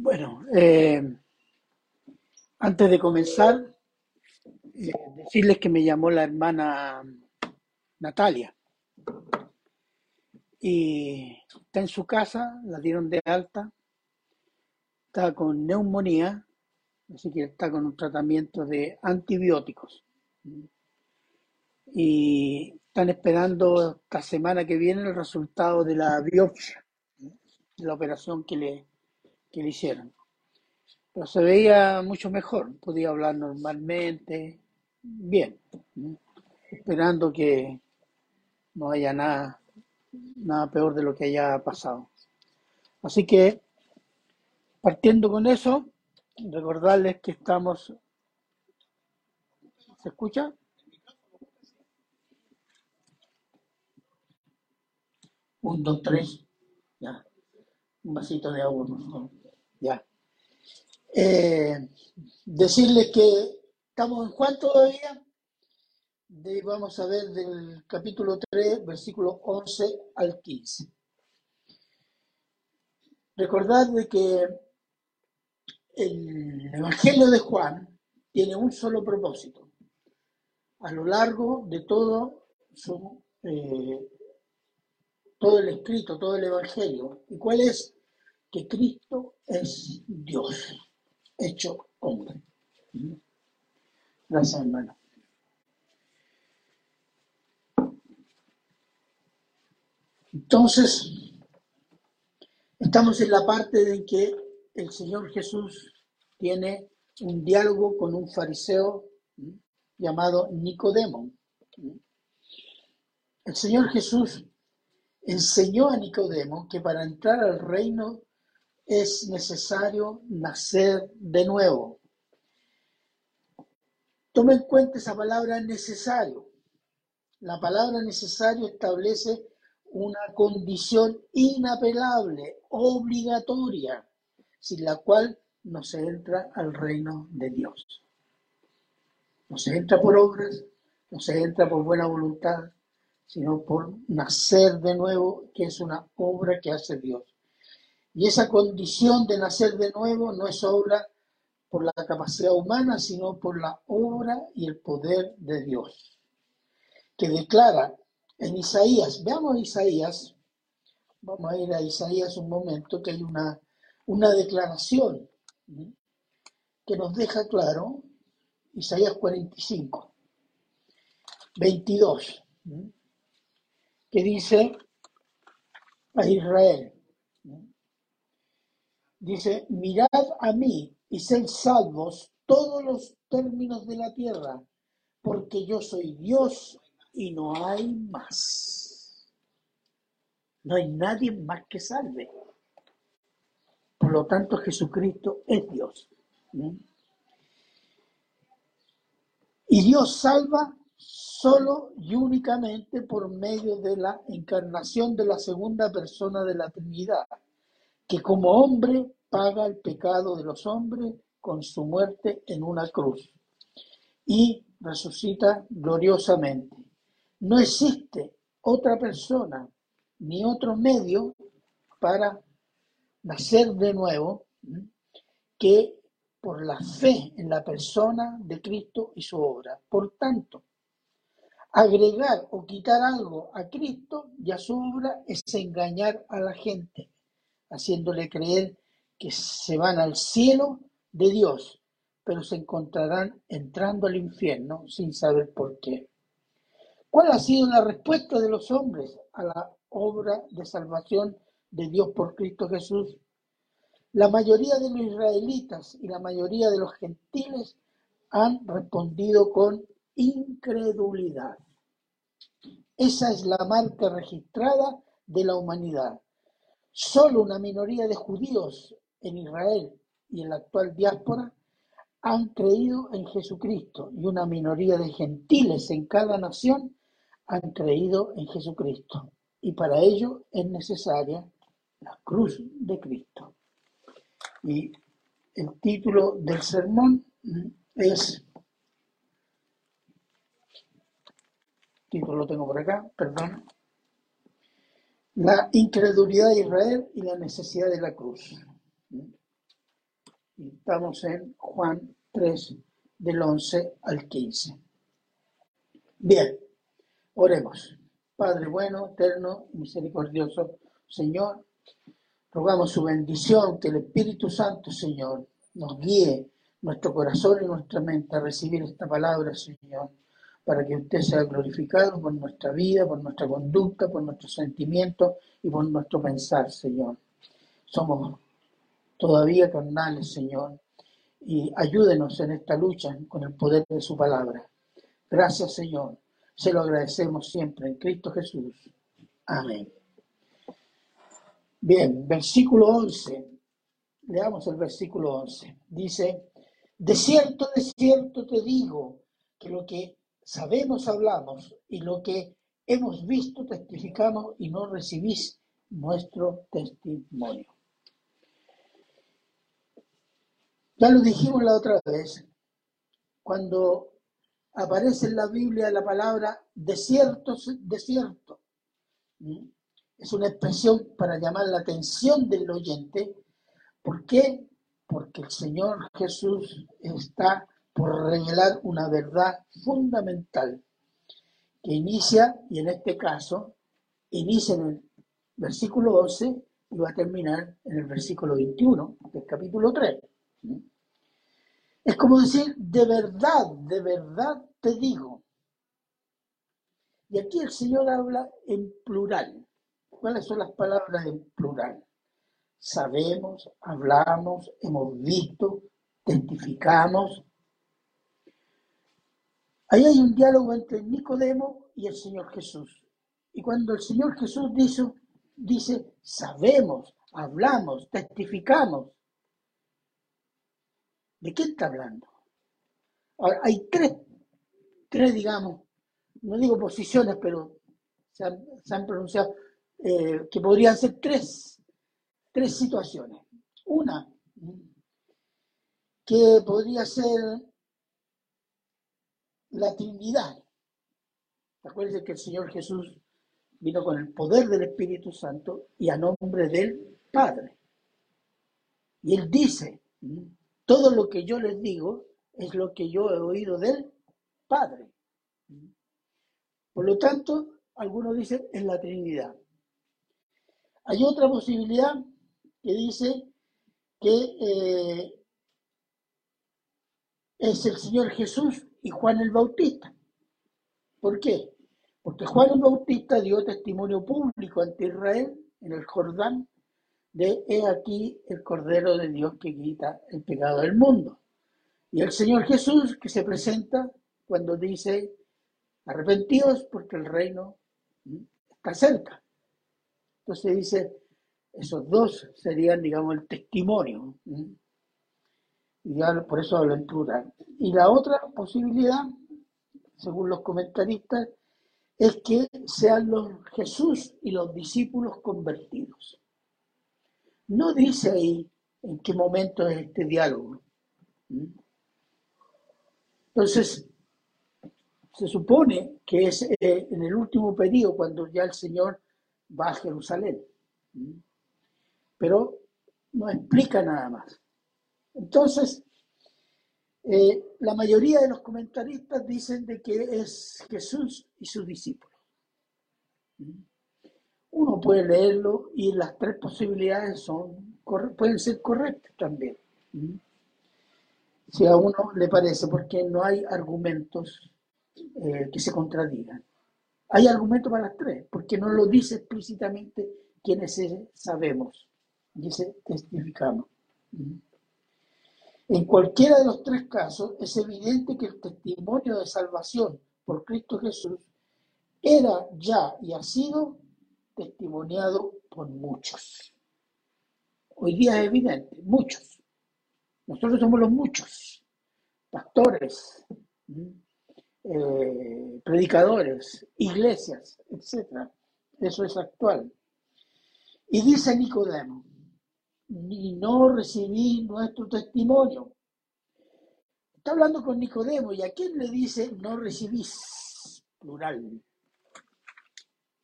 Bueno, eh, antes de comenzar, eh, decirles que me llamó la hermana Natalia y está en su casa, la dieron de alta, está con neumonía, así que está con un tratamiento de antibióticos. Y están esperando esta semana que viene el resultado de la biopsia, de la operación que le, que le hicieron. Pero se veía mucho mejor, podía hablar normalmente, bien, esperando que no haya nada, nada peor de lo que haya pasado. Así que, partiendo con eso, recordarles que estamos... ¿Se escucha? Un, dos, tres. Ya. Un vasito de agua, por. Ya. Eh, decirles que estamos en cuánto todavía? De, vamos a ver del capítulo 3, versículo 11 al 15. Recordad de que el Evangelio de Juan tiene un solo propósito. A lo largo de todo su, eh, todo el escrito, todo el Evangelio. ¿Y cuál es? Que Cristo es Dios, hecho hombre. Gracias, hermano. Entonces, estamos en la parte de que el Señor Jesús tiene un diálogo con un fariseo llamado Nicodemo. El Señor Jesús enseñó a Nicodemo que para entrar al reino es necesario nacer de nuevo. Toma en cuenta esa palabra necesario. La palabra necesario establece una condición inapelable, obligatoria, sin la cual no se entra al reino de Dios. No se entra por obras, no se entra por buena voluntad, sino por nacer de nuevo, que es una obra que hace Dios. Y esa condición de nacer de nuevo no es obra por la capacidad humana, sino por la obra y el poder de Dios, que declara en Isaías, veamos Isaías, vamos a ir a Isaías un momento, que hay una, una declaración que nos deja claro, Isaías 45, 22, que dice a Israel, dice, mirad a mí y sed salvos todos los términos de la tierra, porque yo soy Dios y no hay más. No hay nadie más que salve. Por lo tanto, Jesucristo es Dios. Y Dios salva solo y únicamente por medio de la encarnación de la segunda persona de la Trinidad, que como hombre paga el pecado de los hombres con su muerte en una cruz y resucita gloriosamente. No existe otra persona ni otro medio para nacer de nuevo que por la fe en la persona de Cristo y su obra. Por tanto, agregar o quitar algo a Cristo y a su obra es engañar a la gente, haciéndole creer que se van al cielo de Dios, pero se encontrarán entrando al infierno sin saber por qué. ¿Cuál ha sido la respuesta de los hombres a la obra de salvación de Dios por Cristo Jesús? La mayoría de los israelitas y la mayoría de los gentiles han respondido con incredulidad. Esa es la marca registrada de la humanidad. Solo una minoría de judíos en Israel y en la actual diáspora han creído en Jesucristo y una minoría de gentiles en cada nación han creído en Jesucristo. Y para ello es necesaria la cruz de Cristo. Y el título del sermón es título lo tengo por acá, perdón. La incredulidad de Israel y la necesidad de la cruz. Estamos en Juan 3, del 11 al 15. Bien, oremos. Padre bueno, eterno, misericordioso, Señor, rogamos su bendición, que el Espíritu Santo, Señor, nos guíe nuestro corazón y nuestra mente a recibir esta palabra, Señor, para que usted sea glorificado por nuestra vida, por nuestra conducta, por nuestros sentimientos y por nuestro pensar, Señor. Somos todavía carnales, Señor, y ayúdenos en esta lucha con el poder de su palabra. Gracias, Señor. Se lo agradecemos siempre en Cristo Jesús. Amén. Bien, versículo 11. Leamos el versículo 11. Dice, de cierto, de cierto te digo que lo que sabemos hablamos y lo que hemos visto testificamos y no recibís nuestro testimonio. Ya lo dijimos la otra vez, cuando aparece en la Biblia la palabra desierto, desierto. Es una expresión para llamar la atención del oyente. ¿Por qué? Porque el Señor Jesús está por revelar una verdad fundamental que inicia, y en este caso, inicia en el versículo 12 y va a terminar en el versículo 21 del capítulo 3. Es como decir, de verdad, de verdad te digo. Y aquí el Señor habla en plural. ¿Cuáles son las palabras en plural? Sabemos, hablamos, hemos visto, testificamos. Ahí hay un diálogo entre Nicodemo y el Señor Jesús. Y cuando el Señor Jesús dice, dice sabemos, hablamos, testificamos, ¿De qué está hablando? Ahora, hay tres, tres, digamos, no digo posiciones, pero se han, pronunciado, eh, que podrían ser tres, tres situaciones. Una, que podría ser la Trinidad. Acuérdense que el Señor Jesús vino con el poder del Espíritu Santo y a nombre del Padre. Y Él dice, todo lo que yo les digo es lo que yo he oído del Padre. Por lo tanto, algunos dicen en la Trinidad. Hay otra posibilidad que dice que eh, es el Señor Jesús y Juan el Bautista. ¿Por qué? Porque Juan el Bautista dio testimonio público ante Israel en el Jordán de he aquí el Cordero de Dios que quita el pecado del mundo. Y el Señor Jesús que se presenta cuando dice, arrepentidos porque el reino está cerca. Entonces dice, esos dos serían, digamos, el testimonio. Y por eso hablo en plural. Y la otra posibilidad, según los comentaristas, es que sean los Jesús y los discípulos convertidos. No dice ahí en qué momento es este diálogo. Entonces, se supone que es eh, en el último periodo cuando ya el Señor va a Jerusalén. Pero no explica nada más. Entonces, eh, la mayoría de los comentaristas dicen de que es Jesús y sus discípulos. Uno puede leerlo y las tres posibilidades son, pueden ser correctas también. Si a uno le parece, porque no hay argumentos eh, que se contradigan. Hay argumentos para las tres, porque no lo dice explícitamente quienes sabemos, dice testificamos. En cualquiera de los tres casos es evidente que el testimonio de salvación por Cristo Jesús era ya y ha sido testimoniado por muchos. Hoy día es evidente, muchos. Nosotros somos los muchos, pastores, eh, predicadores, iglesias, etc. Eso es actual. Y dice Nicodemo, ni no recibí nuestro testimonio. Está hablando con Nicodemo y a quién le dice no recibís, plural,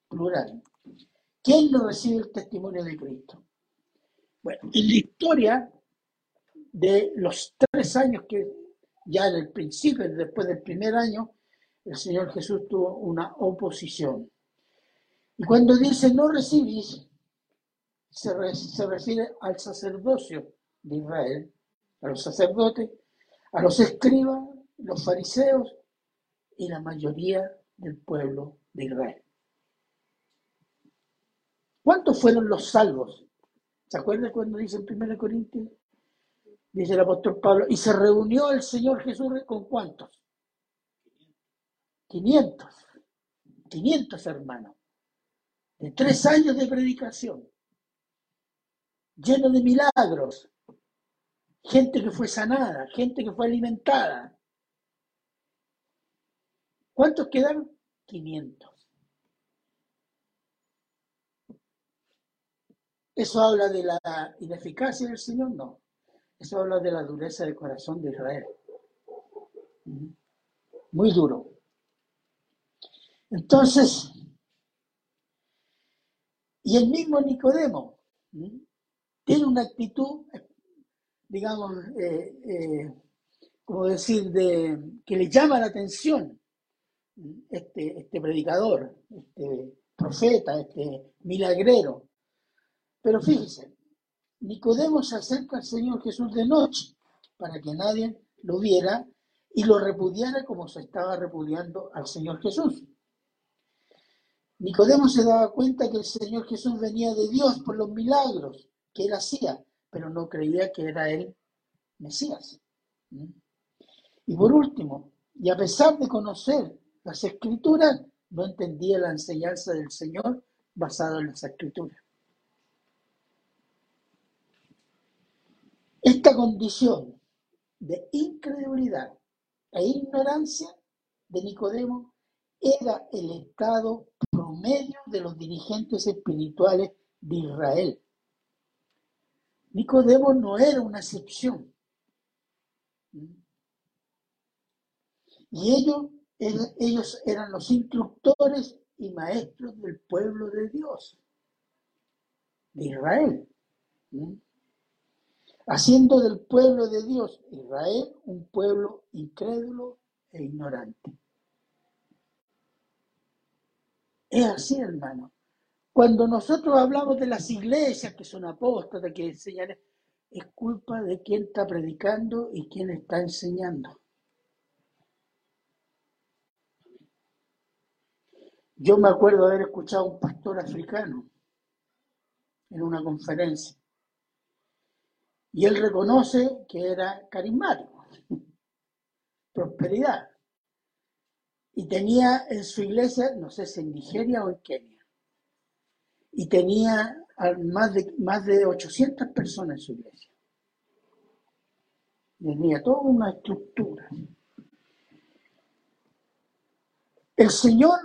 plural. ¿Quién no recibe el testimonio de Cristo? Bueno, en la historia de los tres años que ya en el principio, después del primer año, el Señor Jesús tuvo una oposición. Y cuando dice no recibís, se, refiere al sacerdocio de Israel, a los sacerdotes, a los escribas, los fariseos y la mayoría del pueblo de Israel. ¿Cuántos fueron los salvos? ¿Se acuerdan cuando dice en 1 Corintios? Dice el apóstol Pablo, y se reunió el Señor Jesús con cuántos? 500. 500 hermanos. De tres años de predicación. Lleno de milagros. Gente que fue sanada, gente que fue alimentada. ¿Cuántos quedaron? 500. ¿Eso habla de la ineficacia del Señor? No. Eso habla de la dureza del corazón de Israel. Muy duro. Entonces, y el mismo Nicodemo tiene una actitud, digamos, eh, eh, como decir, de, que le llama la atención este, este predicador, este profeta, este milagrero. Pero fíjense, Nicodemo se acerca al Señor Jesús de noche para que nadie lo viera y lo repudiara como se estaba repudiando al Señor Jesús. Nicodemo se daba cuenta que el Señor Jesús venía de Dios por los milagros que él hacía, pero no creía que era él Mesías. Y por último, y a pesar de conocer las escrituras, no entendía la enseñanza del Señor basada en las escrituras. Esta condición de incredulidad e ignorancia de Nicodemo era el estado promedio de los dirigentes espirituales de Israel. Nicodemo no era una excepción. Y ellos, ellos eran los instructores y maestros del pueblo de Dios, de Israel haciendo del pueblo de Dios, Israel, un pueblo incrédulo e ignorante. Es así, hermano. Cuando nosotros hablamos de las iglesias que son apóstatas, que enseñan, es culpa de quien está predicando y quien está enseñando. Yo me acuerdo haber escuchado a un pastor africano en una conferencia y él reconoce que era carismático, prosperidad. Y tenía en su iglesia, no sé si en Nigeria o en Kenia, y tenía más de, más de 800 personas en su iglesia. Tenía toda una estructura. El Señor,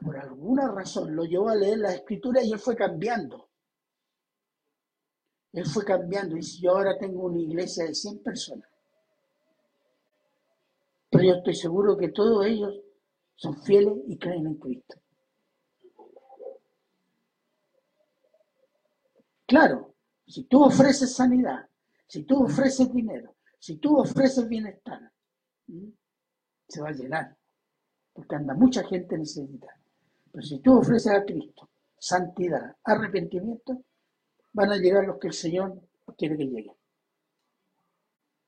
por alguna razón, lo llevó a leer la escritura y él fue cambiando. Él fue cambiando y dice, yo ahora tengo una iglesia de 100 personas. Pero yo estoy seguro que todos ellos son fieles y creen en Cristo. Claro, si tú ofreces sanidad, si tú ofreces dinero, si tú ofreces bienestar, se va a llenar, porque anda mucha gente necesitada. Pero si tú ofreces a Cristo santidad, arrepentimiento, van a llegar los que el Señor quiere que lleguen.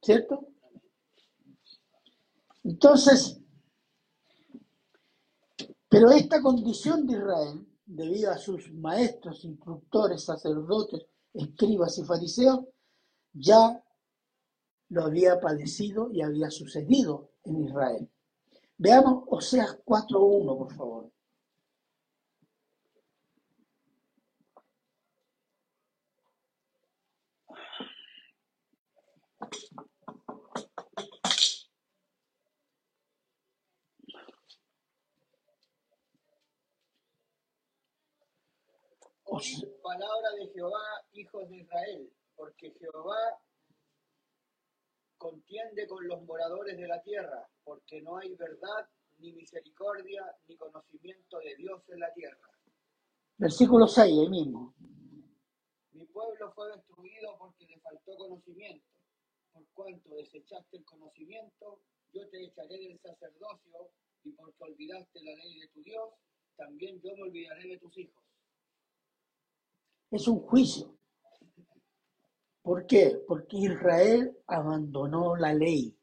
¿Cierto? Entonces, pero esta condición de Israel, debido a sus maestros, instructores, sacerdotes, escribas y fariseos, ya lo había padecido y había sucedido en Israel. Veamos Oseas 4.1, por favor. Palabra de Jehová, hijos de Israel, porque Jehová contiende con los moradores de la tierra, porque no hay verdad, ni misericordia, ni conocimiento de Dios en la tierra. Versículo 6, ahí mismo. Mi pueblo fue destruido porque le faltó conocimiento, por cuanto desechaste el conocimiento, yo te echaré del sacerdocio, y porque olvidaste la ley de tu Dios, también yo me olvidaré de tus hijos. Es un juicio. ¿Por qué? Porque Israel abandonó la ley.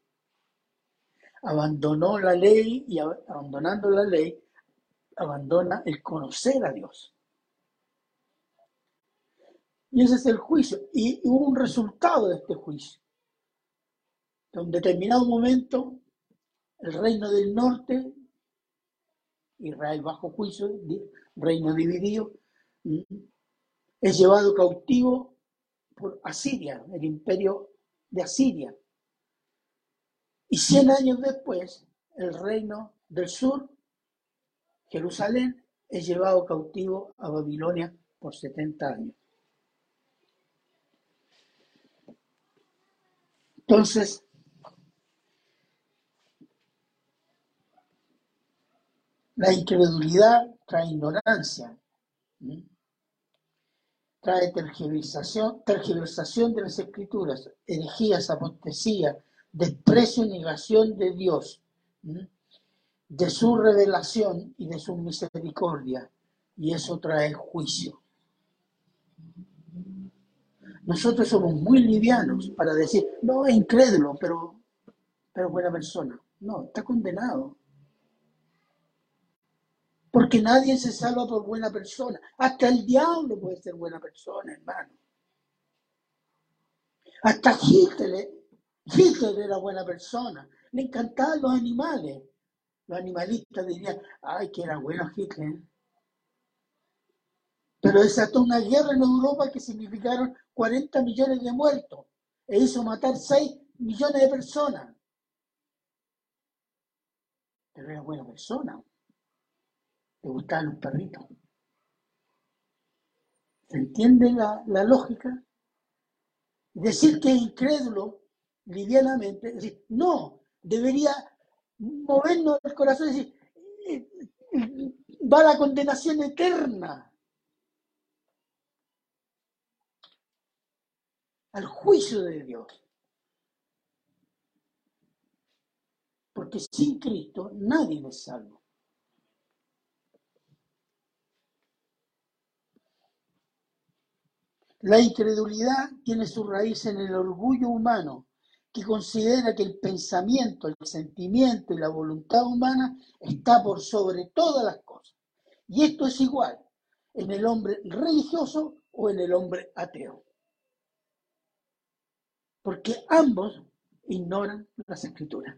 Abandonó la ley y abandonando la ley, abandona el conocer a Dios. Y ese es el juicio. Y hubo un resultado de este juicio. En un determinado momento, el reino del norte, Israel bajo juicio, reino dividido, es llevado cautivo por Asiria, el imperio de Asiria. Y cien años después, el reino del sur, Jerusalén, es llevado cautivo a Babilonia por 70 años. Entonces, la incredulidad trae ignorancia, trae tergiversación, tergiversación de las escrituras, herejías, apostasía, desprecio y negación de Dios, de su revelación y de su misericordia, y eso trae juicio. Nosotros somos muy livianos para decir, no, es incrédulo, pero, pero buena persona. No, está condenado. Porque nadie se salva por buena persona. Hasta el diablo puede ser buena persona, hermano. Hasta Hitler, Hitler era buena persona. Le encantaban los animales. Los animalistas dirían, ay, que era bueno Hitler. Pero desató una guerra en Europa que significaron 40 millones de muertos e hizo matar 6 millones de personas. Pero era buena persona. Le gustaban los perritos. ¿Se entiende la, lógica? Decir que es incrédulo livianamente, no, debería movernos el corazón y decir, eh, va la condenación eterna. al juicio de Dios. Porque sin Cristo nadie es salvo. La incredulidad tiene su raíz en el orgullo humano, que considera que el pensamiento, el sentimiento y la voluntad humana está por sobre todas las cosas. Y esto es igual en el hombre religioso o en el hombre ateo porque ambos ignoran las escrituras.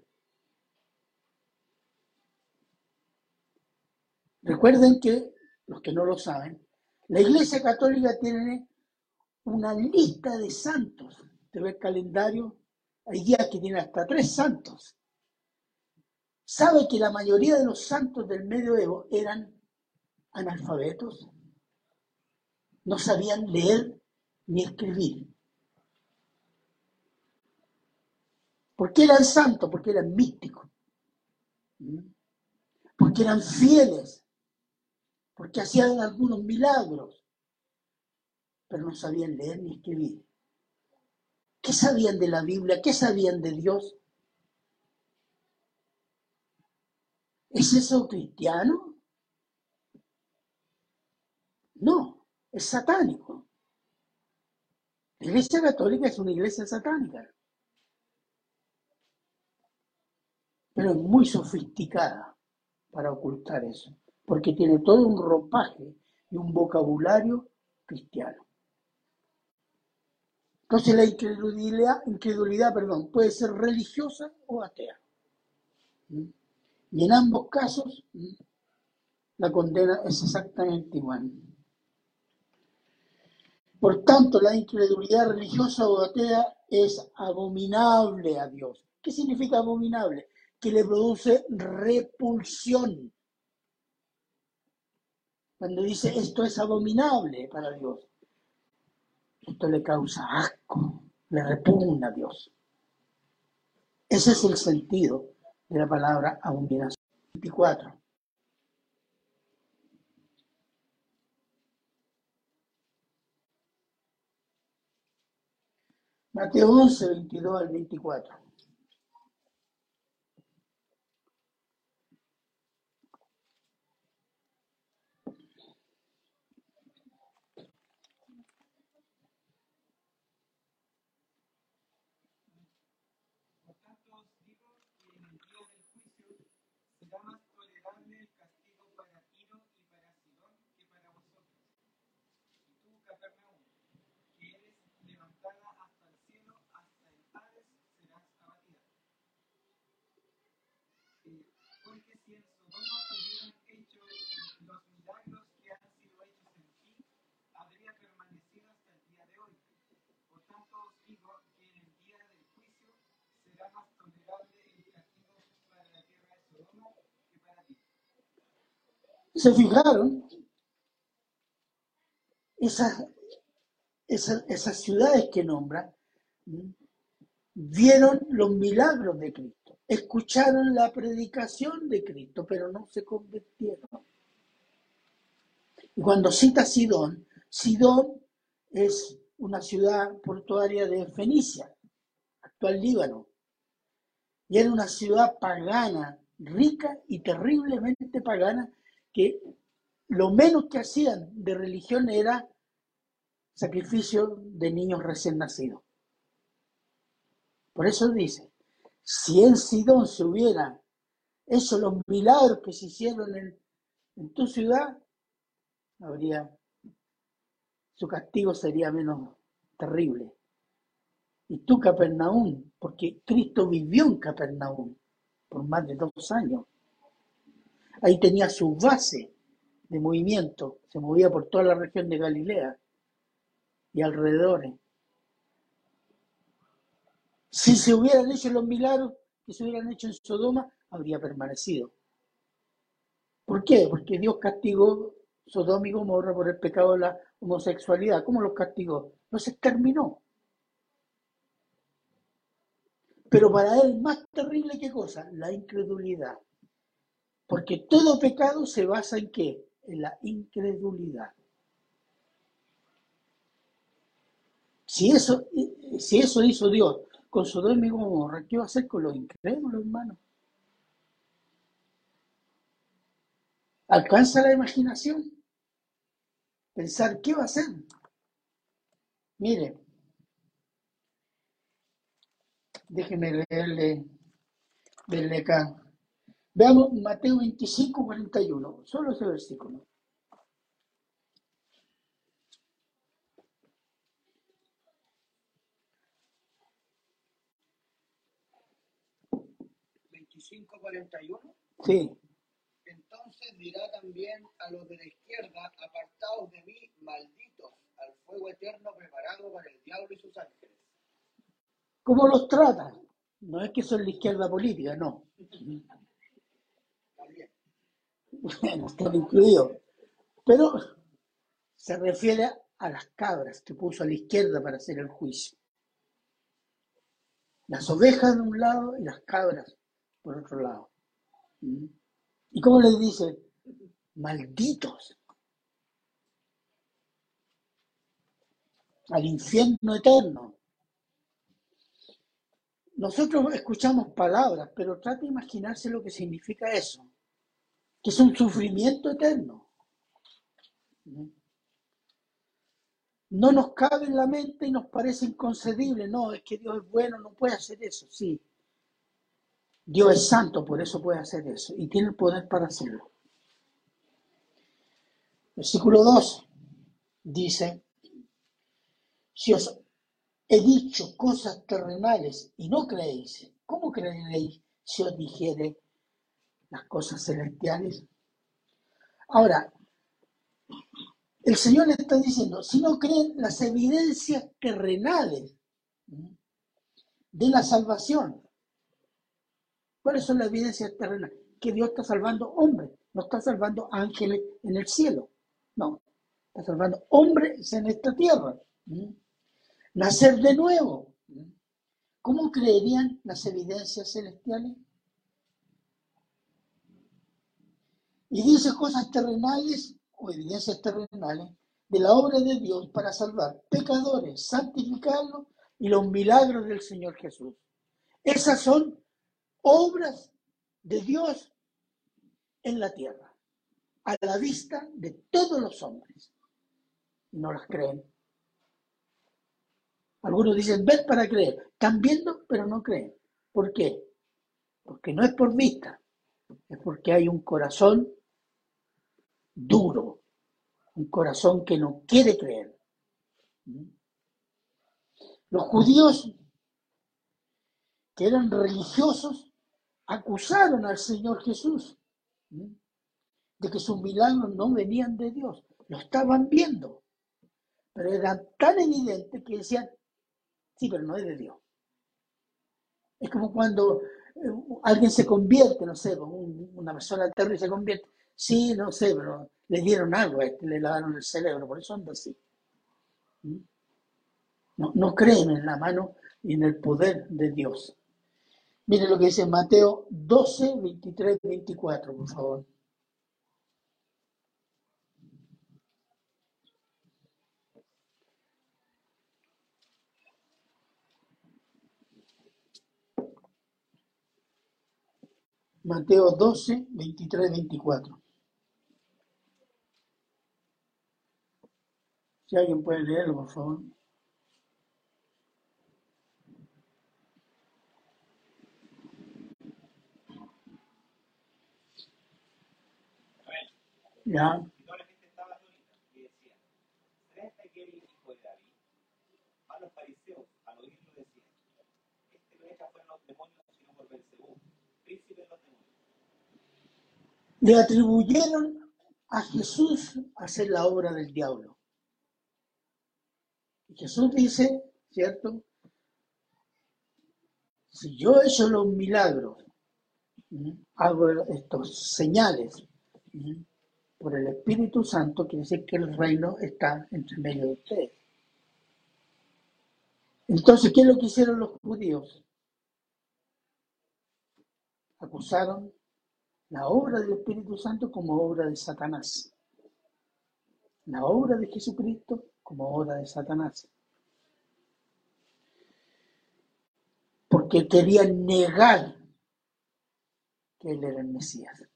Recuerden que, los que no lo saben, la Iglesia Católica tiene una lista de santos. Te ve el calendario, hay días que tienen hasta tres santos. ¿Sabe que la mayoría de los santos del medioevo eran analfabetos? No sabían leer ni escribir. ¿Por qué eran santos? Porque eran místicos. ¿Mm? Porque eran fieles. Porque hacían algunos milagros. Pero no sabían leer ni escribir. ¿Qué sabían de la Biblia? ¿Qué sabían de Dios? ¿Es eso cristiano? No, es satánico. La iglesia católica es una iglesia satánica. pero es muy sofisticada para ocultar eso, porque tiene todo un ropaje y un vocabulario cristiano. Entonces la incredulidad, incredulidad perdón, puede ser religiosa o atea. ¿Mm? Y en ambos casos ¿Mm? la condena es exactamente igual. Por tanto, la incredulidad religiosa o atea es abominable a Dios. ¿Qué significa abominable? que le produce repulsión. Cuando dice esto es abominable para Dios, esto le causa asco, le repugna a Dios. Ese es el sentido de la palabra abominación. 24. Mateo 11, 22 al 24. Por tanto os digo que en el día del juicio será más tolerable el castigo para Tiro y para Sidón que para vosotros. Y tú, Capernaum, que eres levantada hasta el cielo, hasta el Hades serás abatida. Eh, en Sodoma hubieran hecho los milagros que han sido hechos en ti, habría permanecido hasta el día de hoy. Por tanto os digo que en el día del juicio será más tolerable el castigo para la tierra de Sodoma que para ti. ¿Se fijaron? Esas, esas, esas ciudades que nombra vieron los milagros de Cristo, escucharon la predicación de Cristo, pero no se convirtieron. Y cuando cita Sidón, Sidón es una ciudad portuaria de Fenicia, actual Líbano, y era una ciudad pagana, rica y terriblemente pagana, que lo menos que hacían de religión era sacrificio de niños recién nacidos. Por eso dice, si en Sidón se hubiera hecho los milagros que se hicieron en, en tu ciudad, habría, su castigo sería menos terrible. Y tú, Capernaum, porque Cristo vivió en Capernaum por más de dos años. Ahí tenía su base de movimiento, se movía por toda la región de Galilea y alrededores. Si se hubieran hecho los milagros que se hubieran hecho en Sodoma, habría permanecido. ¿Por qué? Porque Dios castigó Sodoma y Gomorra por el pecado de la homosexualidad. ¿Cómo los castigó? Los exterminó. Pero para él más terrible que cosa, la incredulidad. Porque todo pecado se basa en qué? En la incredulidad. Si eso, si eso hizo Dios con Sodoma y Gomorra, ¿qué va a hacer con los incrédulos, hermano? ¿Alcanza la imaginación? Pensar, ¿qué va a hacer? Mire, déjeme leerle, leerle acá. Veamos Mateo 25, 41, solo ese versículo. 25:41. Sí, Entonces dirá también a los de la izquierda, apartaos de mí, malditos, al fuego eterno preparado para el diablo y sus ángeles. ¿cómo los trata? No es que son la izquierda política, no. También. Bueno, están incluidos. Pero se refiere a las cabras que puso a la izquierda para hacer el juicio. Las ovejas de un lado y las cabras por otro lado. ¿Mm? ¿Y cómo les dice? Malditos. Al infierno eterno. Nosotros escuchamos palabras, pero trate de imaginarse lo que significa eso. Que es un sufrimiento eterno. ¿Mm? No nos cabe en la mente y nos parece inconcebible. No, es que Dios es bueno, no puede hacer eso. Sí, Dios es santo, por eso puede hacer eso. Y tiene el poder para hacerlo. Versículo 2 dice, si os he dicho cosas terrenales y no creéis, ¿cómo creeréis si os dijere las cosas celestiales? Ahora, el Señor le está diciendo, si no creen las evidencias terrenales de la salvación, ¿cuáles son las evidencias terrenales? Que Dios está salvando hombres, no está salvando ángeles en el cielo, no, está salvando hombres en esta tierra. ¿m? Nacer de nuevo. ¿m? ¿Cómo creerían las evidencias celestiales? Y dice cosas terrenales o evidencias terrenales de la obra de Dios para salvar pecadores, santificarlos y los milagros del Señor Jesús. Esas son obras de Dios en la tierra, a la vista de todos los hombres. No las creen. Algunos dicen, ver para creer. Están viendo, pero no creen. ¿Por qué? Porque no es por vista, es porque hay un corazón duro, un corazón que no quiere creer. Los judíos que eran religiosos acusaron al Señor Jesús de que sus milagros no venían de Dios, lo estaban viendo, pero era tan evidente que decían, sí, pero no es de Dios. Es como cuando eh, alguien se convierte, no sé, una persona terrible se convierte, sí, no sé, pero le dieron algo a este, le lavaron el cerebro, por eso anda así. No, no creen en la mano y en el poder de Dios. Mire lo que dice Mateo 12, 23, 24, por favor. Mateo 12, 23, 24. Si alguien puede leerlo, por favor. Ya. No, la gente estaba atónita y decía, ¿será este aquel hijo de David? A los fariseos, al oírlo, decían, este no echa fuera los demonios, sino por Belcebú, príncipe de los demonios. Le atribuyeron a Jesús hacer la obra del diablo. Y Jesús dice, ¿cierto? Si yo he hecho los milagros, hago estos señales. Por el Espíritu Santo, quiere decir que el reino está entre medio de ustedes. Entonces, ¿qué es lo que hicieron los judíos? Acusaron la obra del Espíritu Santo como obra de Satanás. La obra de Jesucristo como obra de Satanás. Porque querían negar que él era el Mesías.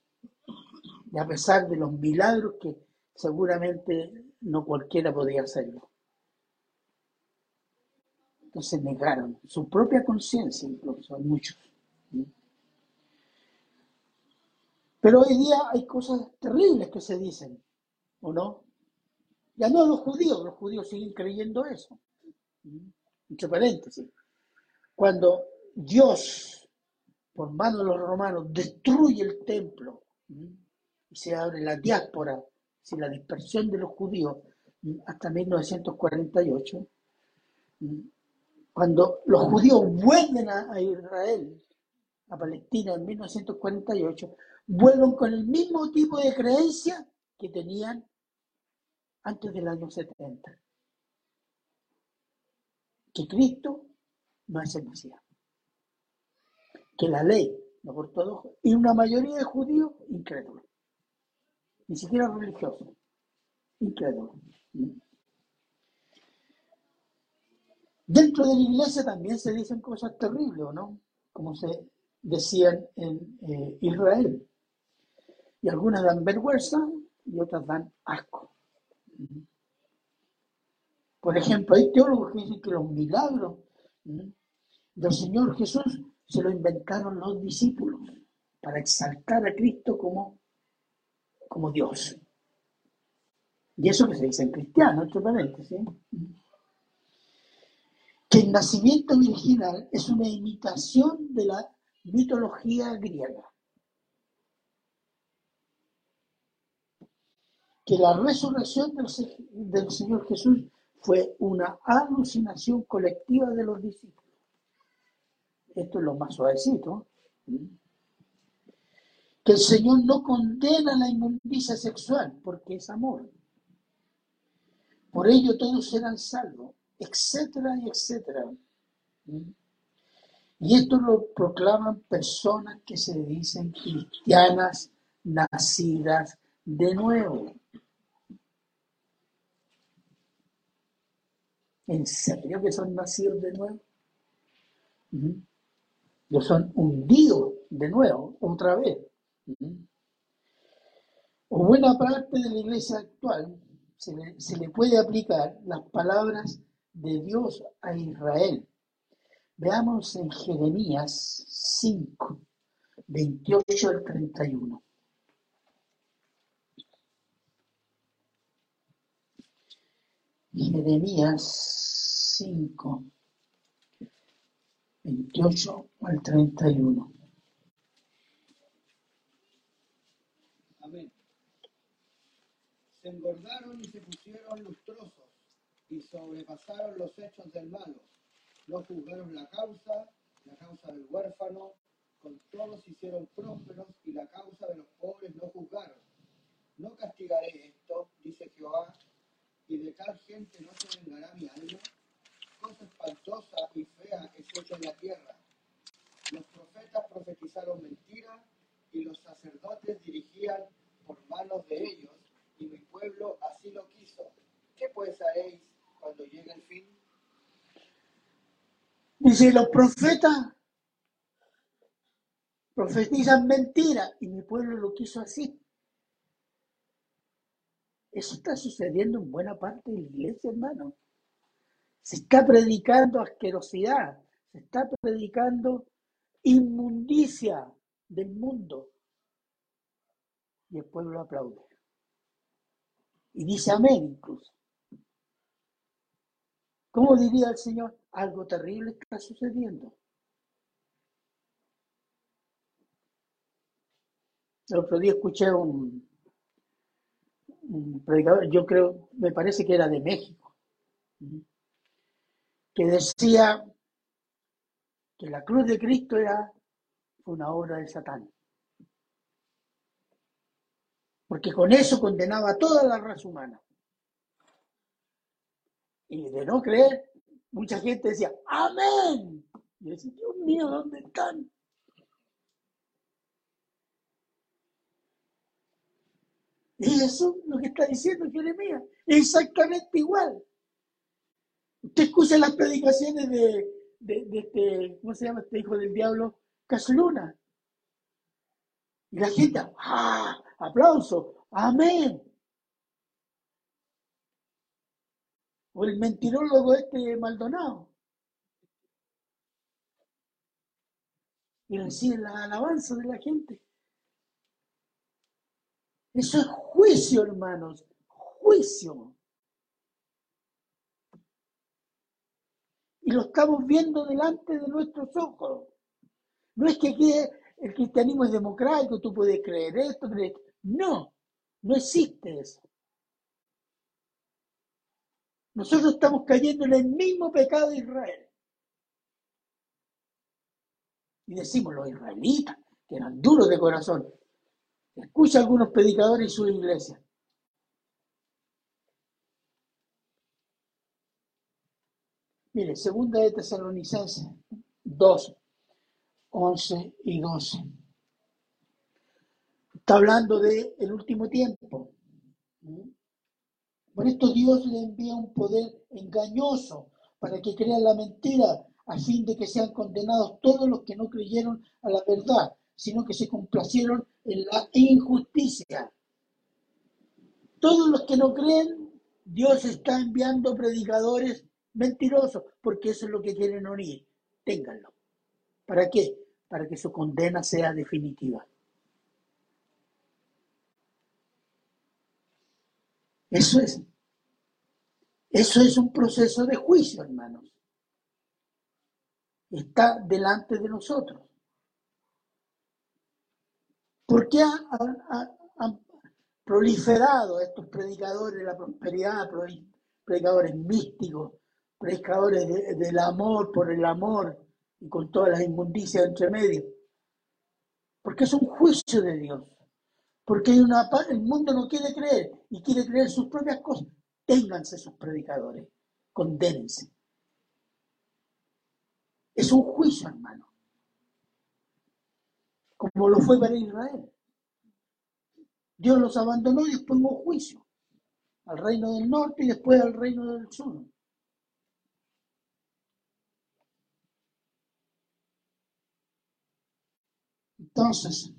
A pesar de los milagros que seguramente no cualquiera podía hacerlo. Entonces negaron su propia conciencia, incluso, muchos. Pero hoy día hay cosas terribles que se dicen, ¿o no? Ya no los judíos, los judíos siguen creyendo eso. Entre paréntesis. Cuando Dios, por mano de los romanos, destruye el templo y se abre la diáspora, si la dispersión de los judíos hasta 1948, cuando los judíos vuelven a, a Israel, a Palestina en 1948, vuelven con el mismo tipo de creencia que tenían antes del año 70. Que Cristo no es el Mesías. Que la ley, los ortodoxos, y una mayoría de judíos incrédulos. Ni siquiera religiosos. Incrédulos. Dentro de la iglesia también se dicen cosas terribles, ¿no? Como se decían en eh, Israel. Y algunas dan vergüenza y otras dan asco. Por ejemplo, hay teólogos que dicen que los milagros del Señor Jesús se lo inventaron los discípulos para exaltar a Cristo como, como Dios. Y eso que se dice en cristiano, entre paréntesis. Que el nacimiento virginal es una imitación de la mitología griega. Que la resurrección del, Se- del Señor Jesús fue una alucinación colectiva de los discípulos. Esto es lo más suavecito. Que el Señor no condena la inmundicia sexual porque es amor. Por ello todos serán salvos, etcétera y etcétera. Y esto lo proclaman personas que se dicen cristianas nacidas de nuevo. ¿En serio que son nacidos de nuevo? Ellos son hundidos de nuevo, otra vez. O buena parte de la iglesia actual se le, se le puede aplicar las palabras de Dios a Israel. Veamos en Jeremías 5, 28 al 31. Jeremías 5, 28 al 31. Amén. Engordaron y se pusieron lustrosos y sobrepasaron los hechos del malo. No juzgaron la causa, la causa del huérfano, con todos hicieron prósperos y la causa de los pobres no juzgaron. No castigaré esto, dice Jehová, y de tal gente no se vengará mi alma. Cosa espantosa y fea es hecha en la tierra. Los profetas profetizaron mentiras y los sacerdotes dirigían por manos de ellos, y mi pueblo así lo quiso. ¿Qué pues haréis cuando llegue el fin? Dice, los profetas profetizan mentiras y mi pueblo lo quiso así. Eso está sucediendo en buena parte de la iglesia, hermano. Se está predicando asquerosidad, se está predicando inmundicia del mundo. Y el pueblo aplaude. Y dice amén incluso. ¿Cómo diría el Señor? Algo terrible está sucediendo. El otro día escuché un, un predicador, yo creo, me parece que era de México, que decía que la cruz de Cristo era una obra de Satán. Porque con eso condenaba a toda la raza humana. Y de no creer, mucha gente decía, amén. Y yo decía, Dios mío, ¿dónde están? Y eso es lo que está diciendo Jeremías, exactamente igual. Usted escucha las predicaciones de, de, de este, ¿cómo se llama este hijo del diablo? Casluna. Y la gente, ¡ah! Aplauso, amén. O el mentirólogo este Maldonado. Y recibe la alabanza de la gente. Eso es juicio, hermanos. Juicio. Y lo estamos viendo delante de nuestros ojos. No es que aquí el cristianismo es democrático, tú puedes creer esto, creer... No, no existe eso. Nosotros estamos cayendo en el mismo pecado de Israel. Y decimos los israelitas, que eran duros de corazón. Escucha a algunos predicadores y su iglesia. Mire, segunda de Tesalonicenses 2, 11 y 12. Está hablando del el último tiempo. Por esto Dios le envía un poder engañoso para que crean la mentira, a fin de que sean condenados todos los que no creyeron a la verdad, sino que se complacieron en la injusticia. Todos los que no creen, Dios está enviando predicadores mentirosos, porque eso es lo que quieren oír. Ténganlo. ¿Para qué? Para que su condena sea definitiva. Eso es. Eso es un proceso de juicio, hermanos. Está delante de nosotros. ¿Por qué han, proliferado estos predicadores de la prosperidad, predicadores místicos, predicadores de- del amor por el amor y con todas las inmundicias entre medio? Porque es un juicio de Dios. Porque hay una, el mundo no quiere creer y quiere creer sus propias cosas. Ténganse sus predicadores, condénense. Es un juicio, hermano. Como lo fue para Israel. Dios los abandonó y después hubo juicio. Al reino del norte y después al reino del sur. Entonces,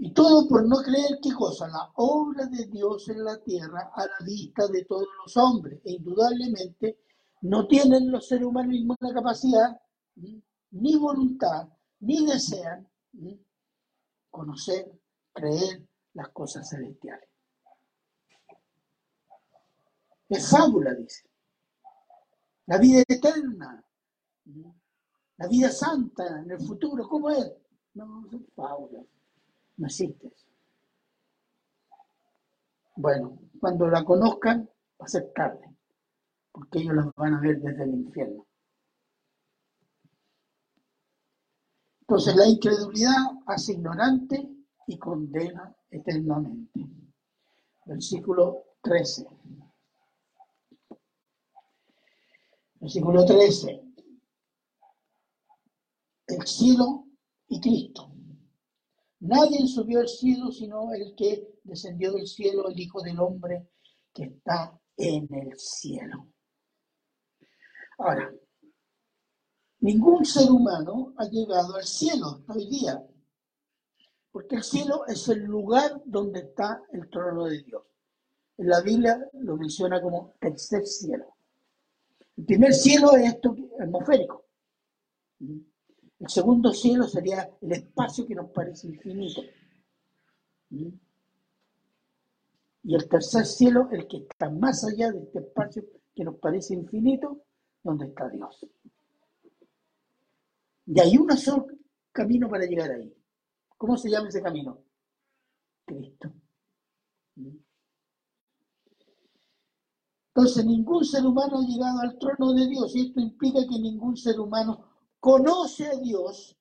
y todo por no creer qué cosa, la obra de Dios en la tierra a la vista de todos los hombres. E indudablemente no tienen los seres humanos ninguna capacidad, ni voluntad, ni desean conocer, creer las cosas celestiales. Es fábula, dice. La vida eterna, la vida santa en el futuro, ¿cómo es? No, es fábula. No existe eso. Bueno, cuando la conozcan, va a ser tarde, porque ellos la van a ver desde el infierno. Entonces la incredulidad hace ignorante y condena eternamente. Versículo 13. Versículo 13. El cielo y Cristo. Nadie subió al cielo sino el que descendió del cielo, el Hijo del Hombre que está en el cielo. Ahora, ningún ser humano ha llegado al cielo hoy día, porque el cielo es el lugar donde está el trono de Dios. En la Biblia lo menciona como tercer cielo. El primer cielo es esto atmosférico. El segundo cielo sería el espacio que nos parece infinito. Y el tercer cielo, el que está más allá de este espacio que nos parece infinito, donde está Dios. Y hay un solo camino para llegar ahí. ¿Cómo se llama ese camino? Cristo. Entonces, ningún ser humano ha llegado al trono de Dios y esto implica que ningún ser humano conoce a Dios,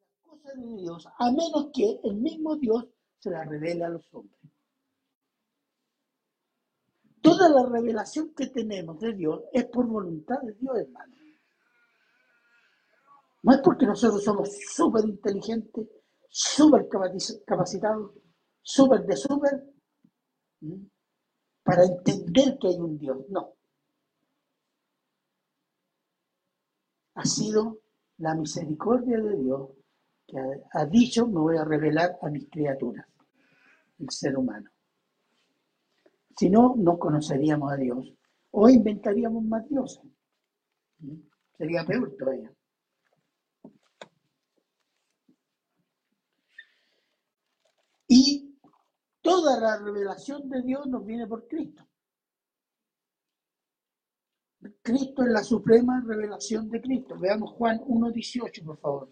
las cosas de Dios, a menos que el mismo Dios se las revele a los hombres. Toda la revelación que tenemos de Dios es por voluntad de Dios, hermano. No es porque nosotros somos súper inteligentes, súper capacitados, súper de súper, para entender que hay un Dios. No. Ha sido la misericordia de Dios que ha, dicho, me voy a revelar a mis criaturas, el ser humano. Si no, no conoceríamos a Dios o inventaríamos más dioses. Sería peor todavía. Y toda la revelación de Dios nos viene por Cristo. Cristo es la suprema revelación de Cristo. Veamos Juan 1.18, por favor.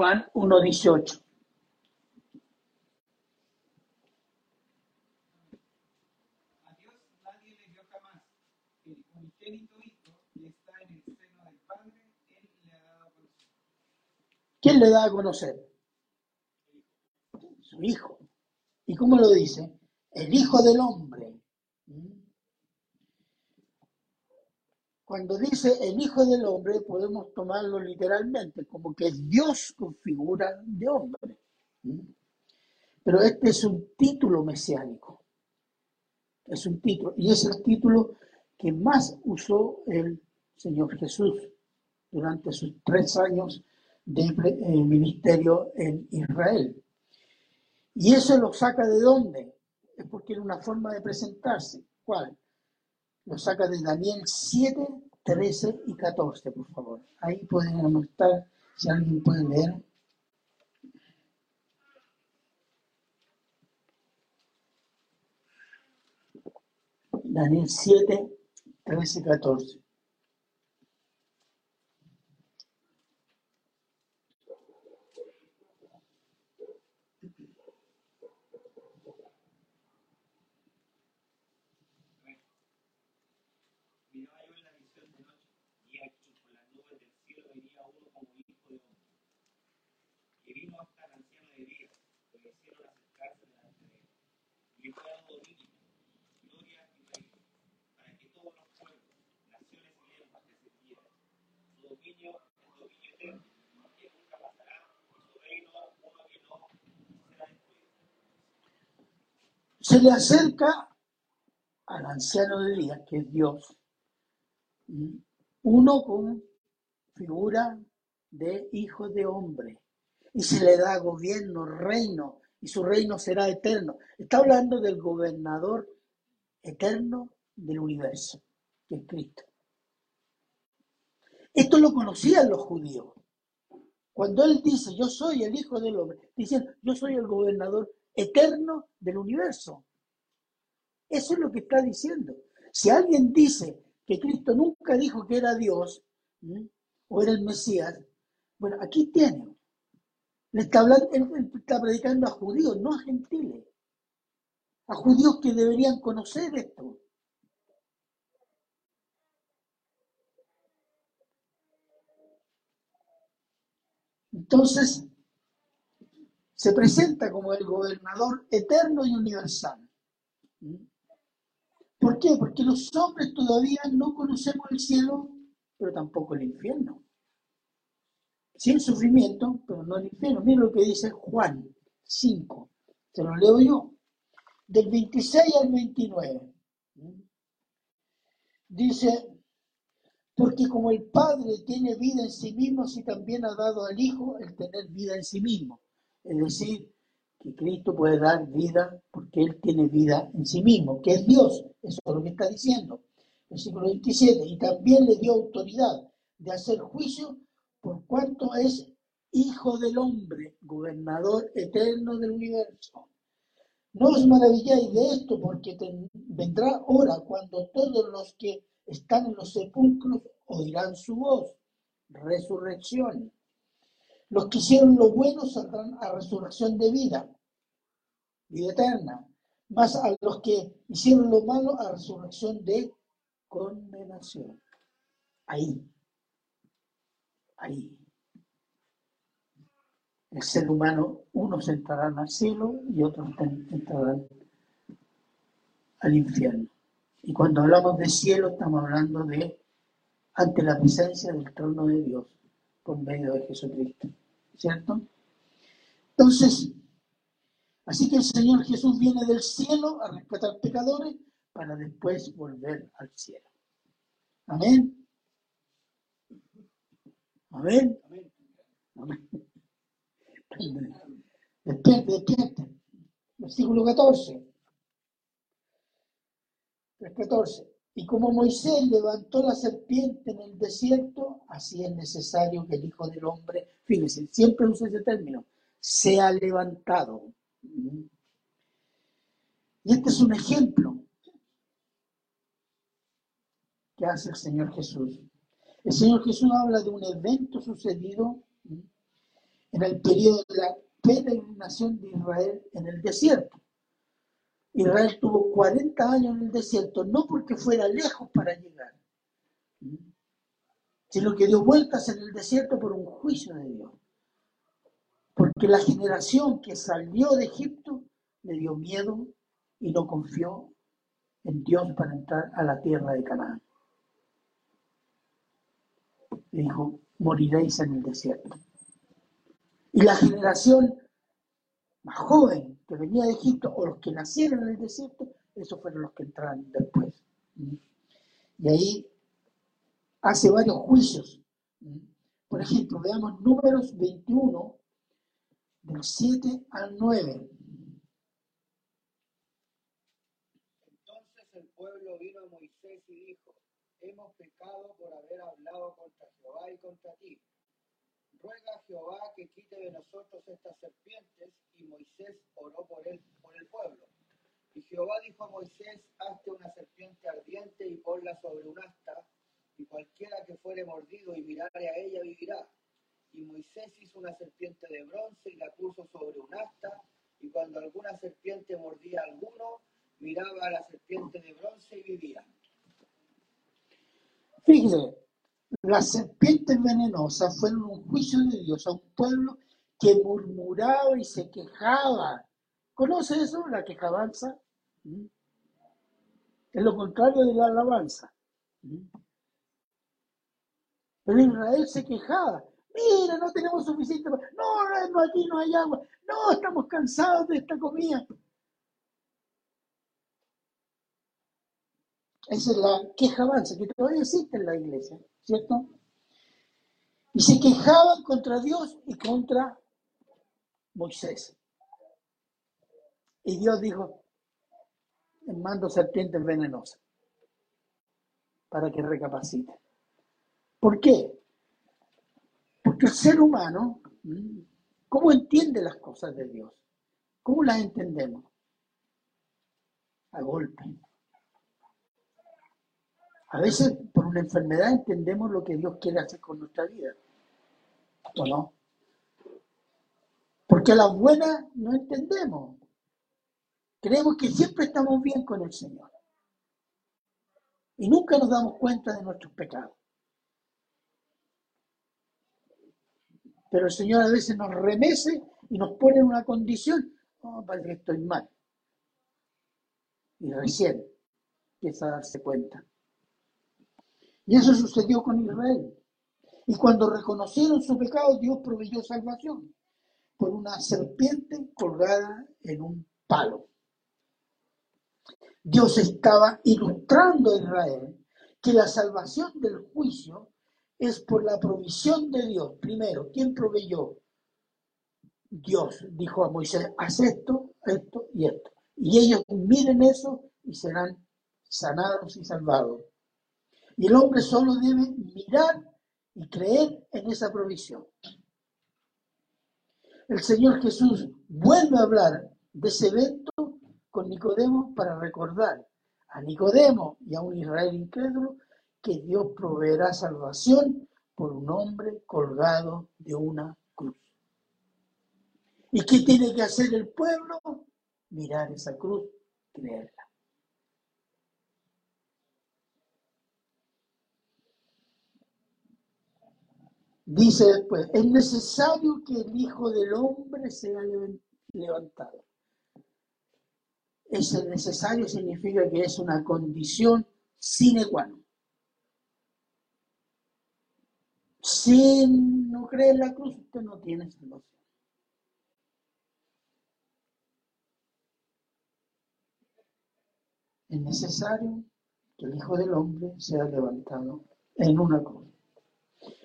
Juan 1.18. A Dios nadie le dio jamás. El unigénito Hijo y está en el seno del Padre, Él le ha dado a conocer. ¿Quién le da a conocer? Su Hijo. ¿Y cómo lo dice? El Hijo del Hombre. Cuando dice el Hijo del Hombre, podemos tomarlo literalmente, como que Dios con figura de hombre. Pero este es un título mesiánico. Es un título. Y es el título que más usó el Señor Jesús durante sus tres años de ministerio en Israel. ¿Y eso lo saca de dónde? Es porque era una forma de presentarse. ¿Cuál? Lo saca de Daniel 7, 13 y 14, por favor. Ahí pueden anotar, si alguien puede leer. Daniel 7, 13 y 14. Se le acerca al anciano de día, que es Dios, uno con figura de hijo de hombre, y se le da gobierno, reino, y su reino será eterno. Está hablando del gobernador eterno del universo, que es Cristo. Esto lo conocían los judíos. Cuando él dice, yo soy el Hijo del Hombre, dicen, yo soy el gobernador eterno del universo. Eso es lo que está diciendo. Si alguien dice que Cristo nunca dijo que era Dios o era el Mesías, bueno, aquí tiene. Le está, hablando, él está predicando a judíos, no a gentiles. A judíos que deberían conocer esto. Entonces, se presenta como el gobernador eterno y universal. ¿Por qué? Porque los hombres todavía no conocemos el cielo, pero tampoco el infierno. Sí el sufrimiento, pero no el infierno. Miren lo que dice Juan 5. Se lo leo yo. Del 26 al 29. Dice, porque como el Padre tiene vida en sí mismo, así también ha dado al Hijo el tener vida en sí mismo. Es decir, que Cristo puede dar vida porque Él tiene vida en sí mismo, que es Dios. Eso es lo que está diciendo. Versículo 27. Y también le dio autoridad de hacer juicio por cuanto es Hijo del Hombre, gobernador eterno del universo. No os maravilláis de esto, porque vendrá hora cuando todos los que están en los sepulcros oirán su voz. Resurrección. Los que hicieron lo bueno saldrán a resurrección de vida, vida eterna. Más a los que hicieron lo malo a resurrección de condenación. Ahí. Ahí. El ser humano, unos entrarán al cielo y otros entrarán al infierno. Y cuando hablamos de cielo, estamos hablando de ante la presencia del trono de Dios por medio de Jesucristo. ¿Cierto? Entonces, así que el Señor Jesús viene del cielo a rescatar pecadores para después volver al cielo. Amén. Amén. Amén. Despierte, despierte. Versículo 14. 14. Y como Moisés levantó la serpiente en el desierto, así es necesario que el Hijo del Hombre, fíjense, siempre usa ese término, sea levantado. Y este es un ejemplo que hace el Señor Jesús. El Señor Jesús habla de un evento sucedido en el periodo de la peregrinación de Israel en el desierto. Israel tuvo 40 años en el desierto, no porque fuera lejos para llegar, sino que dio vueltas en el desierto por un juicio de Dios. Porque la generación que salió de Egipto le dio miedo y no confió en Dios para entrar a la tierra de Canaán. Le dijo, moriréis en el desierto. Y la generación más joven que venía de Egipto o los que nacieron en el desierto, esos fueron los que entraron después. Y ahí hace varios juicios. Por ejemplo, veamos números 21, del 7 al 9. Entonces el pueblo vino a Moisés y dijo, hemos pecado por haber hablado contra Jehová y contra ti ruega a Jehová que quite de nosotros estas serpientes, y Moisés oró por él, por el pueblo. Y Jehová dijo a Moisés, hazte una serpiente ardiente y ponla sobre un asta, y cualquiera que fuere mordido y mirare a ella vivirá. Y Moisés hizo una serpiente de bronce y la puso sobre un asta, y cuando alguna serpiente mordía a alguno, miraba a la serpiente de bronce y vivía. Fíjese, las serpientes venenosas fueron un juicio de Dios a un pueblo que murmuraba y se quejaba. ¿Conoce eso, la quejabanza? ¿Mm? Es lo contrario de la alabanza. ¿Mm? Pero Israel se quejaba. Mira, no tenemos suficiente. No, no, aquí no hay agua. No, estamos cansados de esta comida. Esa es la queja avanza, que todavía existe en la iglesia, ¿cierto? Y se quejaban contra Dios y contra Moisés. Y Dios dijo, mando serpientes venenosas para que recapacite. ¿Por qué? Porque el ser humano, ¿cómo entiende las cosas de Dios? ¿Cómo las entendemos? A golpe. A veces por una enfermedad entendemos lo que Dios quiere hacer con nuestra vida. ¿O no? Porque a las buenas no entendemos. Creemos que siempre estamos bien con el Señor. Y nunca nos damos cuenta de nuestros pecados. Pero el Señor a veces nos remece y nos pone en una condición, oh, que estoy mal. Y recién empieza a darse cuenta. Y eso sucedió con Israel. Y cuando reconocieron su pecado, Dios proveyó salvación por una serpiente colgada en un palo. Dios estaba ilustrando a Israel que la salvación del juicio es por la provisión de Dios. Primero, ¿quién proveyó? Dios dijo a Moisés, haz esto, esto y esto. Y ellos miren eso y serán sanados y salvados. Y el hombre solo debe mirar y creer en esa provisión. El Señor Jesús vuelve a hablar de ese evento con Nicodemo para recordar a Nicodemo y a un Israel incrédulo que Dios proveerá salvación por un hombre colgado de una cruz. ¿Y qué tiene que hacer el pueblo? Mirar esa cruz, creerla. Dice después, es necesario que el Hijo del Hombre sea levantado. Ese necesario significa que es una condición sine qua non. Si no cree en la cruz, usted no tiene salvación. Es necesario que el Hijo del Hombre sea levantado en una cruz.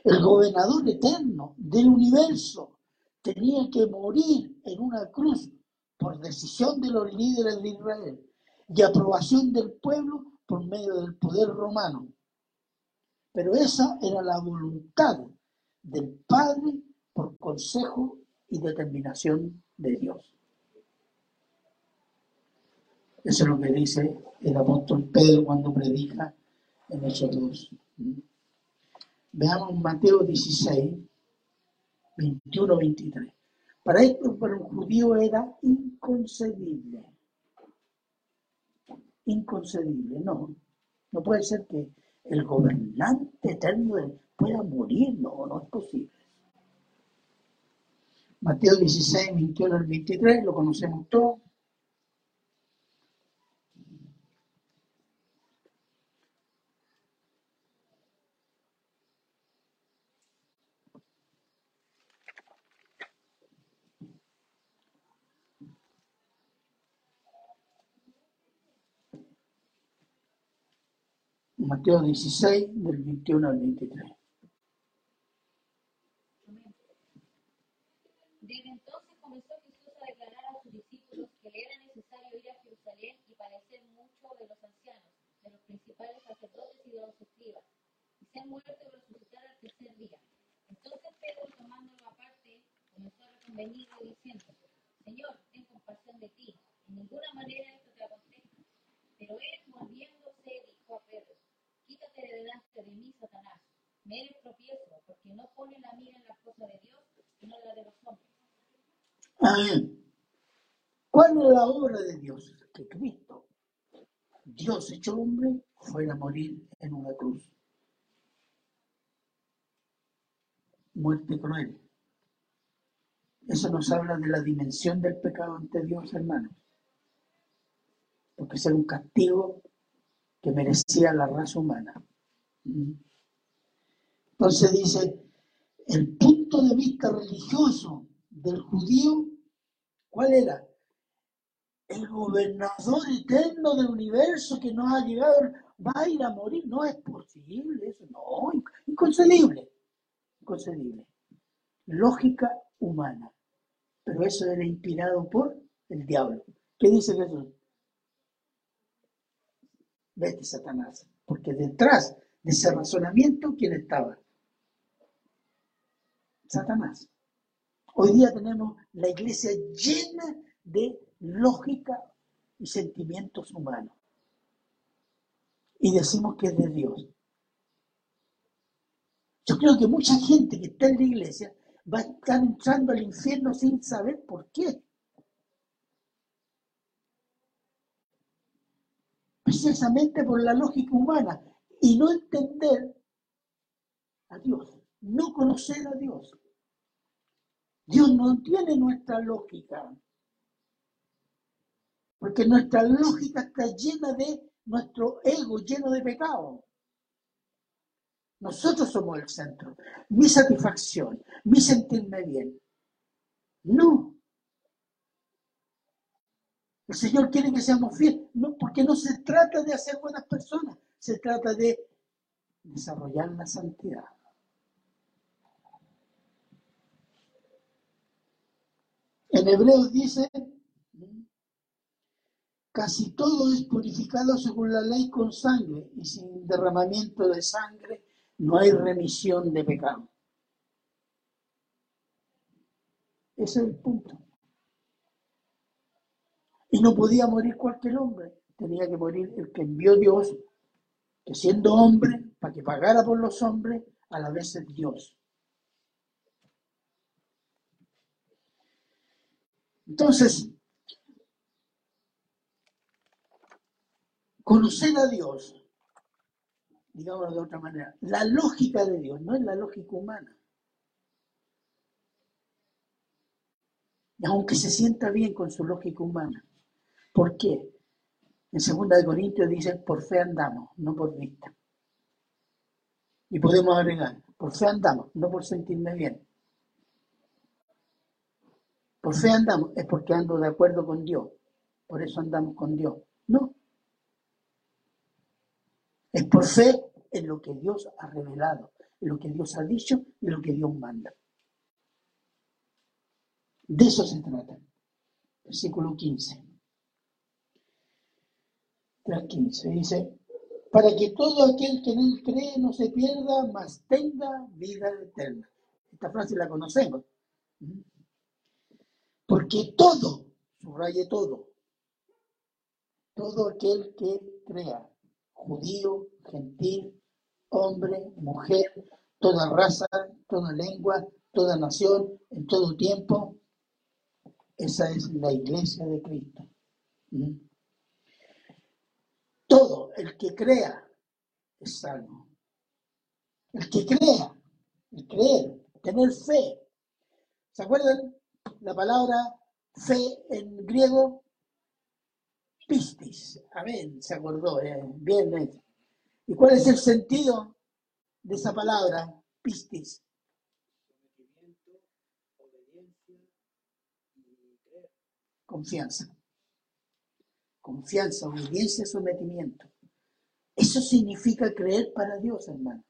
El gobernador eterno del universo tenía que morir en una cruz por decisión de los líderes de Israel y aprobación del pueblo por medio del poder romano. Pero esa era la voluntad del Padre por consejo y determinación de Dios. Eso es lo que dice el apóstol Pedro cuando predica en Hechos 2. Veamos Mateo 16, 21, 23. Para esto, para un judío era inconcebible. Inconcebible, no. No puede ser que el gobernante eterno pueda morir, no, no es posible. Mateo 16, 21 al 23, lo conocemos todos. Mateo 16, del 21 al 23. Desde entonces comenzó Jesús a declarar a sus discípulos que le era necesario ir a Jerusalén y padecer mucho de los ancianos, de los principales sacerdotes y de los escribas, y ser muerto y resucitar al tercer día. Entonces Pedro, tomándolo aparte, comenzó a reconvenirlo diciendo, Señor, ten compasión de ti, en ninguna manera esto te acontezca. Pero él, volviéndose, dijo a Pedro, Quítate de delante de mí, Satanás. Me eres tropiezo, porque no pone la mira en las cosas de Dios, sino en la de los hombres. Amén. ¿Cuál es la obra de Dios? Que Cristo, Dios hecho hombre, fuera a morir en una cruz. Muerte cruel. Eso nos habla de la dimensión del pecado ante Dios, hermanos. Porque ser un castigo que merecía la raza humana. Entonces dice, el punto de vista religioso del judío, ¿cuál era? el gobernador eterno del universo que nos ha llegado va a ir a morir. No es posible eso, no, inconcebible, inconcebible. Lógica humana. Pero eso era inspirado por el diablo. ¿Qué dice Jesús? Vete, Satanás. Porque detrás de ese razonamiento, ¿quién estaba? Satanás. Hoy día tenemos la iglesia llena de lógica y sentimientos humanos. Y decimos que es de Dios. Yo creo que mucha gente que está en la iglesia va a estar entrando al infierno sin saber por qué. Precisamente por la lógica humana y no entender a Dios, no conocer a Dios. Dios no tiene nuestra lógica, porque nuestra lógica está llena de nuestro ego, lleno de pecado. Nosotros somos el centro. Mi satisfacción, mi sentirme bien. No. El Señor quiere que seamos fieles, no, porque no se trata de hacer buenas personas, se trata de desarrollar la santidad. En Hebreos dice, casi todo es purificado según la ley con sangre y sin derramamiento de sangre no hay remisión de pecado. Ese es el punto. Y no podía morir cualquier hombre, tenía que morir el que envió Dios, que siendo hombre, para que pagara por los hombres, a la vez es Dios. Entonces, conocer a Dios digámoslo de otra manera, la lógica de Dios, no es la lógica humana. Y aunque se sienta bien con su lógica humana. ¿Por qué? En 2 Corintios dice, por fe andamos, no por vista. Y podemos agregar, por fe andamos, no por sentirme bien. Por fe andamos, es porque ando de acuerdo con Dios. Por eso andamos con Dios. No, es por fe en lo que Dios ha revelado, en lo que Dios ha dicho y lo que Dios manda. De eso se trata. Versículo 15. 3.15 dice, para que todo aquel que en él cree no se pierda, mas tenga vida eterna. Esta frase la conocemos. Porque todo, subraye todo, todo aquel que crea judío, gentil, hombre, mujer, toda raza, toda lengua, toda nación, en todo tiempo. Esa es la iglesia de Cristo. Todo el que crea es salvo. El que crea, el creer, tener fe. ¿Se acuerdan la palabra fe en griego? pistis. Amén, se acordó. Eh, bien, bien. ¿Y cuál es el sentido de esa palabra, pistis? Confianza. Confianza, obediencia, sometimiento. Eso significa creer para Dios, hermano.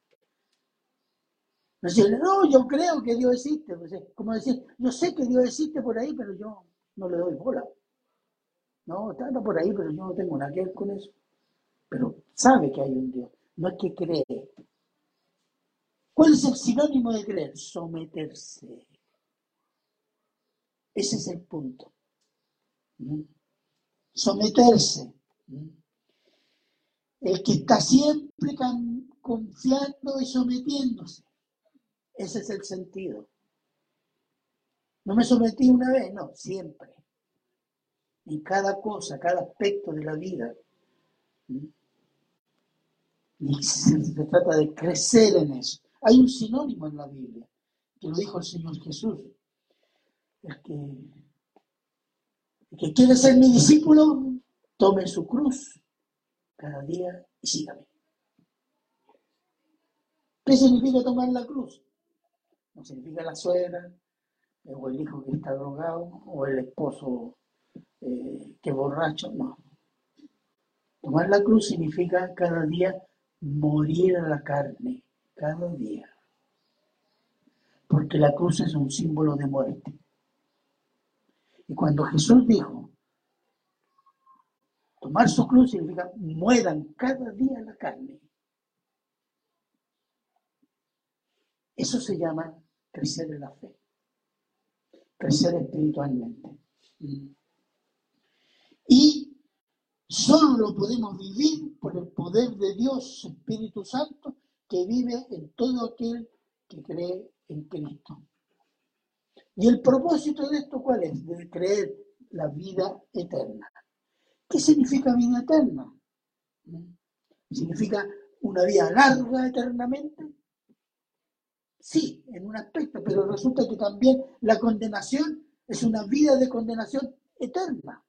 No decir, no, yo creo que Dios existe. Pues, como decir, yo sé que Dios existe por ahí, pero yo no le doy bola. No, está por ahí, pero yo no tengo nada que ver con eso. Pero sabe que hay un Dios, no es que cree. ¿Cuál es el sinónimo de creer? Someterse. Ese es el punto. ¿Mm? Someterse. El que está siempre confiando y sometiéndose. Ese es el sentido. No me sometí una vez, no, siempre en cada cosa, cada aspecto de la vida. Y se, trata de crecer en eso. Hay un sinónimo en la Biblia, que lo dijo el Señor Jesús. El que, que quiere ser mi discípulo, tome su cruz cada día y sígame. ¿Qué significa tomar la cruz? No significa la suegra, o el hijo que está drogado, o el esposo eh, que borracho, no. Tomar la cruz significa cada día morir a la carne, cada día. Porque la cruz es un símbolo de muerte. Y cuando Jesús dijo, tomar su cruz significa mueran cada día la carne. Eso se llama crecer en la fe, crecer espiritualmente. Y solo lo podemos vivir por el poder de Dios, Espíritu Santo, que vive en todo aquel que cree en Cristo. ¿Y el propósito de esto cuál es? De creer la vida eterna. ¿Qué significa vida eterna? ¿Significa una vida larga eternamente? Sí, en un aspecto, pero resulta que también la condenación es una vida de condenación eterna.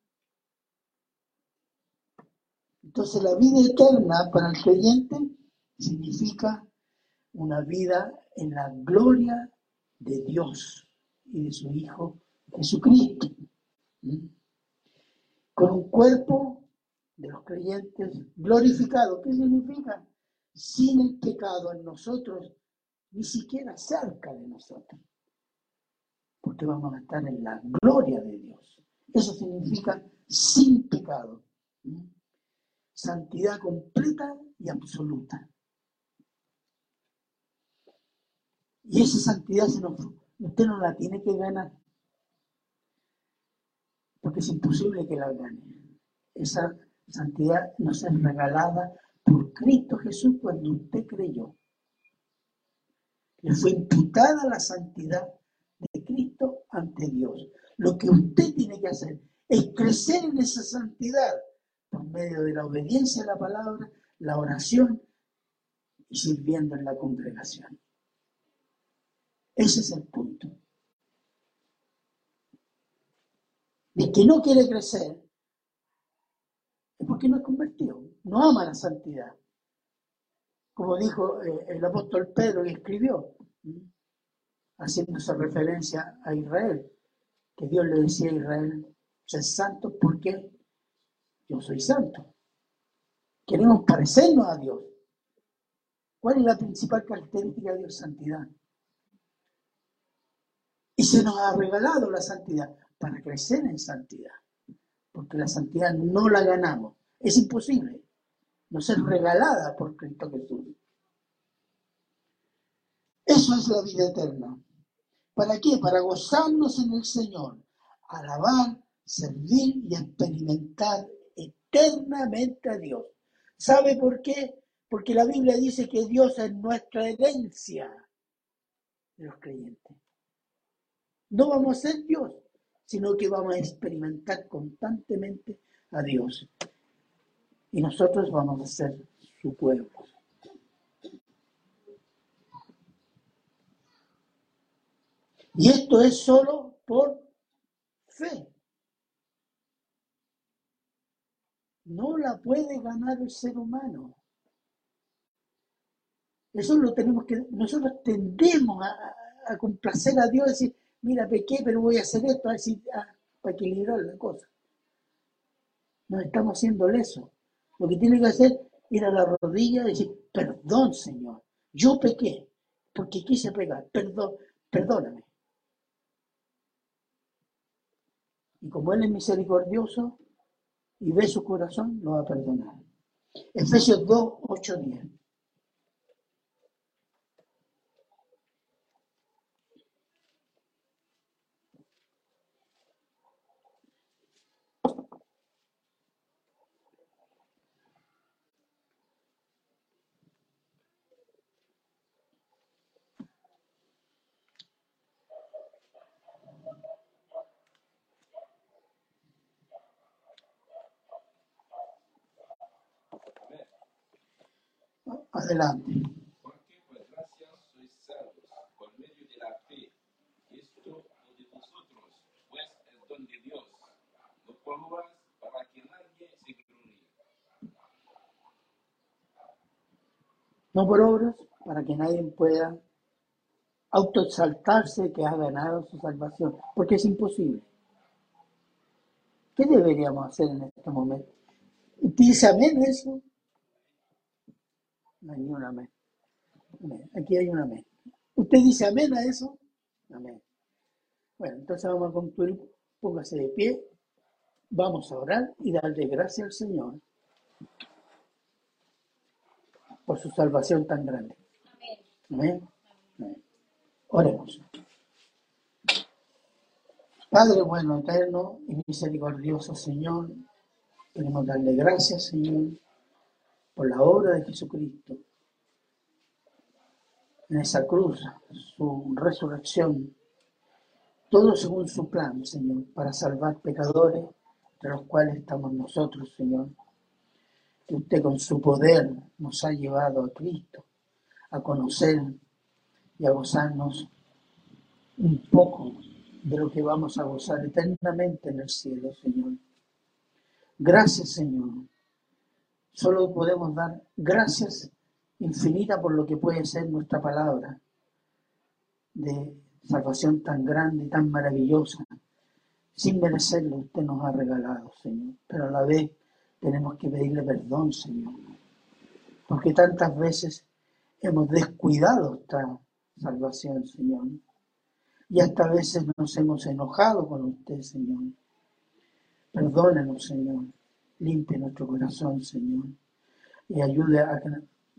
Entonces la vida eterna para el creyente significa una vida en la gloria de Dios y de su Hijo Jesucristo. Con un cuerpo de los creyentes glorificado. ¿Qué significa? Sin el pecado en nosotros, ni siquiera cerca de nosotros. Porque vamos a estar en la gloria de Dios. Eso significa sin pecado. Santidad completa y absoluta. Y esa santidad se nos, usted no la tiene que ganar. Porque es imposible que la gane. Esa santidad nos es regalada por Cristo Jesús cuando usted creyó. Le fue imputada la santidad de Cristo ante Dios. Lo que usted tiene que hacer es crecer en esa santidad por medio de la obediencia a la palabra, la oración y sirviendo en la congregación. Ese es el punto. De que no quiere crecer es porque no es convertido, no ama la santidad. Como dijo eh, el apóstol Pedro y escribió, haciéndose referencia a Israel, que Dios le decía a Israel, ser santo porque yo soy santo. Queremos parecernos a Dios. ¿Cuál es la principal característica de Dios? Santidad. Se nos ha regalado la santidad para crecer en santidad. Porque la santidad no la ganamos. Es imposible. No ser regalada por Cristo Jesús. Eso es la vida eterna. ¿Para qué? Para gozarnos en el Señor, alabar, servir y experimentar eternamente a Dios. ¿Sabe por qué? Porque la Biblia dice que Dios es nuestra herencia de los creyentes. No vamos a ser Dios, sino que vamos a experimentar constantemente a Dios. Y nosotros vamos a ser su pueblo. Y esto es solo por fe. No la puede ganar el ser humano. Eso lo tenemos que, nosotros tendemos a, a complacer a Dios decir, mira, pequé, pero voy a hacer esto, así, ah, para equilibrar la cosa. No estamos haciendo eso. Lo que tiene que hacer es ir a la rodilla y decir, perdón, Señor, yo pequé, porque quise pegar, perdón, perdóname. Y como Él es misericordioso y ve su corazón, lo va a perdonar. Efesios 2, 8, 10. Adelante. Porque por gracia sois salvos por medio de la fe. Esto no de vosotros, pues es don de Dios. No por obras para que nadie pueda autoexaltarse que ha ganado su salvación, porque es imposible. ¿Qué deberíamos hacer en este momento? ¿Usted dice amén a eso? No hay un. Amén. Aquí hay un amén. ¿Usted dice amén a eso? Amén. Bueno, entonces vamos a concluir. Póngase de pie. Vamos a orar y darle gracias al Señor por su salvación tan grande. Amén. Amén. Oremos. Padre bueno, eterno y misericordioso Señor, queremos darle gracias, Señor, por la obra de Jesucristo en esa cruz, su resurrección, todo según su plan, Señor, para salvar pecadores, de los cuales estamos nosotros, Señor. Que usted con su poder nos ha llevado a Cristo, a conocer y a gozarnos un poco de lo que vamos a gozar eternamente en el cielo, Señor. Gracias, Señor. Solo podemos dar gracias infinita por lo que puede ser nuestra palabra de salvación tan grande y tan maravillosa. Sin merecerlo, usted nos ha regalado, Señor. Pero a la vez tenemos que pedirle perdón, Señor. Porque tantas veces hemos descuidado esta salvación, Señor. Y hasta veces nos hemos enojado con usted, Señor. Perdónenos, Señor. Limpie nuestro corazón, Señor. Y ayude a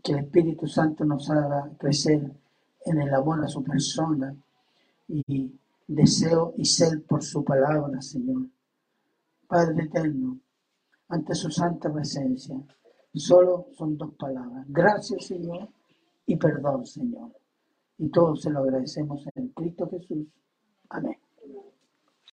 que, el Espíritu Santo nos haga crecer en el amor a su persona y deseo y ser por su palabra, Señor. Padre eterno, ante su santa presencia, solo son dos palabras. Gracias, Señor, y perdón, Señor. Y todo se lo agradecemos en Cristo Jesús. Amén.